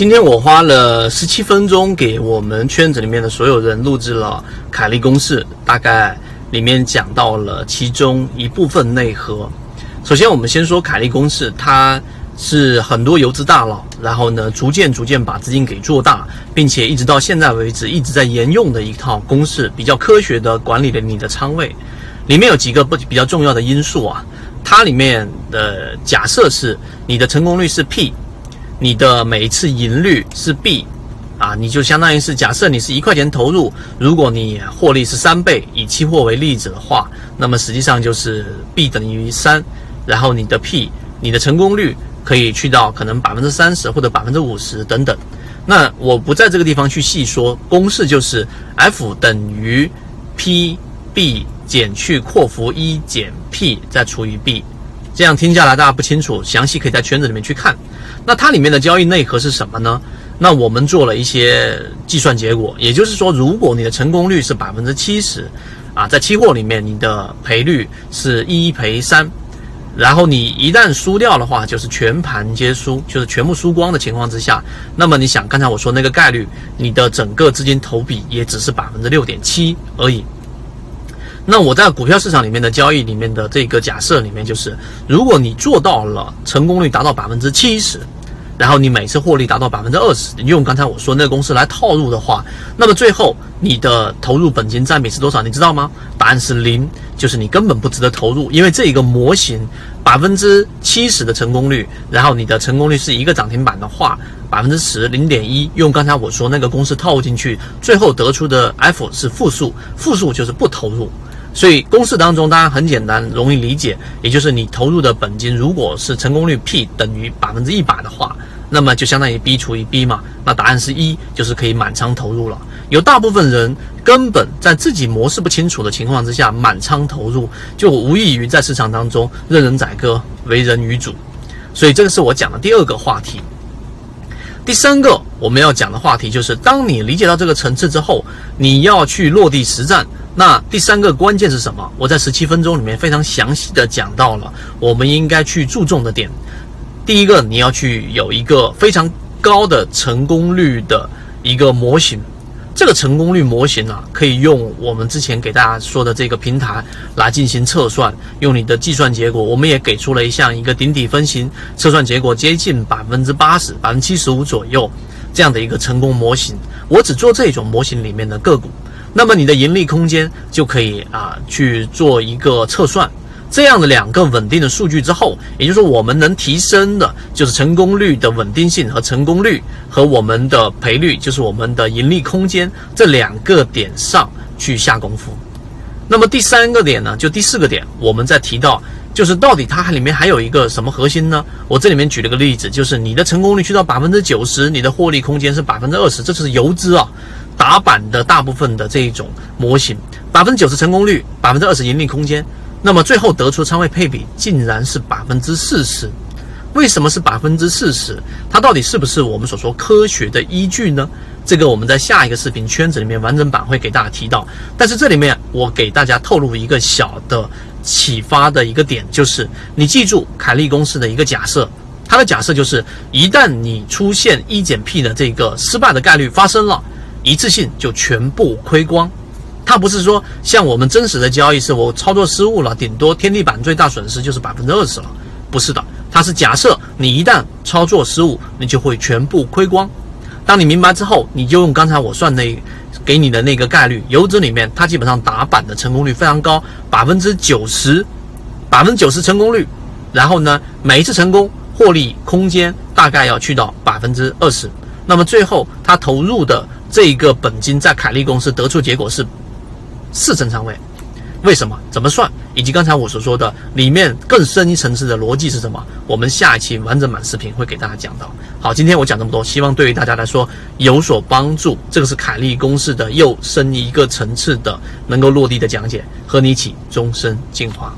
今天我花了十七分钟给我们圈子里面的所有人录制了凯利公式，大概里面讲到了其中一部分内核。首先，我们先说凯利公式，它是很多游资大佬，然后呢，逐渐逐渐把资金给做大，并且一直到现在为止一直在沿用的一套公式，比较科学的管理了你的仓位。里面有几个不比较重要的因素啊，它里面的假设是你的成功率是 P。你的每一次盈率是 B，啊，你就相当于是假设你是一块钱投入，如果你获利是三倍，以期货为例子的话，那么实际上就是 B 等于三，然后你的 P，你的成功率可以去到可能百分之三十或者百分之五十等等。那我不在这个地方去细说，公式就是 F 等于 PB 减去括弧一减 P 再除以 B，这样听下来大家不清楚，详细可以在圈子里面去看。那它里面的交易内核是什么呢？那我们做了一些计算结果，也就是说，如果你的成功率是百分之七十，啊，在期货里面你的赔率是一赔三，然后你一旦输掉的话，就是全盘皆输，就是全部输光的情况之下，那么你想刚才我说那个概率，你的整个资金投比也只是百分之六点七而已。那我在股票市场里面的交易里面的这个假设里面，就是如果你做到了成功率达到百分之七十，然后你每次获利达到百分之二十，你用刚才我说那个公式来套入的话，那么最后你的投入本金占比是多少？你知道吗？答案是零，就是你根本不值得投入，因为这一个模型百分之七十的成功率，然后你的成功率是一个涨停板的话，百分之十零点一，用刚才我说那个公式套进去，最后得出的 F 是负数，负数就是不投入。所以公式当中当然很简单，容易理解，也就是你投入的本金如果是成功率 P 等于百分之一百的话，那么就相当于 B 除以 B 嘛，那答案是一，就是可以满仓投入了。有大部分人根本在自己模式不清楚的情况之下满仓投入，就无异于在市场当中任人宰割，为人鱼主。所以这个是我讲的第二个话题。第三个我们要讲的话题就是，当你理解到这个层次之后，你要去落地实战。那第三个关键是什么？我在十七分钟里面非常详细的讲到了，我们应该去注重的点。第一个，你要去有一个非常高的成功率的一个模型。这个成功率模型呢，可以用我们之前给大家说的这个平台来进行测算，用你的计算结果，我们也给出了一项一个顶底分型测算结果接近百分之八十、百分之七十五左右这样的一个成功模型。我只做这种模型里面的个股。那么你的盈利空间就可以啊去做一个测算，这样的两个稳定的数据之后，也就是说我们能提升的就是成功率的稳定性和成功率和我们的赔率，就是我们的盈利空间这两个点上去下功夫。那么第三个点呢，就第四个点，我们在提到就是到底它里面还有一个什么核心呢？我这里面举了个例子，就是你的成功率去到百分之九十，你的获利空间是百分之二十，这是游资啊。打板的大部分的这一种模型，百分之九十成功率，百分之二十盈利空间，那么最后得出仓位配比竟然是百分之四十。为什么是百分之四十？它到底是不是我们所说科学的依据呢？这个我们在下一个视频圈子里面完整版会给大家提到。但是这里面我给大家透露一个小的启发的一个点，就是你记住凯利公式的一个假设，它的假设就是一旦你出现一减 P 的这个失败的概率发生了。一次性就全部亏光，它不是说像我们真实的交易是我操作失误了，顶多天地板最大损失就是百分之二十了，不是的，它是假设你一旦操作失误，你就会全部亏光。当你明白之后，你就用刚才我算的给你的那个概率，游资里面它基本上打板的成功率非常高，百分之九十，百分之九十成功率，然后呢，每一次成功获利空间大概要去到百分之二十，那么最后它投入的。这个本金在凯利公司得出结果是四成仓位，为什么？怎么算？以及刚才我所说的里面更深一层次的逻辑是什么？我们下一期完整版视频会给大家讲到。好，今天我讲这么多，希望对于大家来说有所帮助。这个是凯利公式的又深一个层次的能够落地的讲解，和你一起终身进化。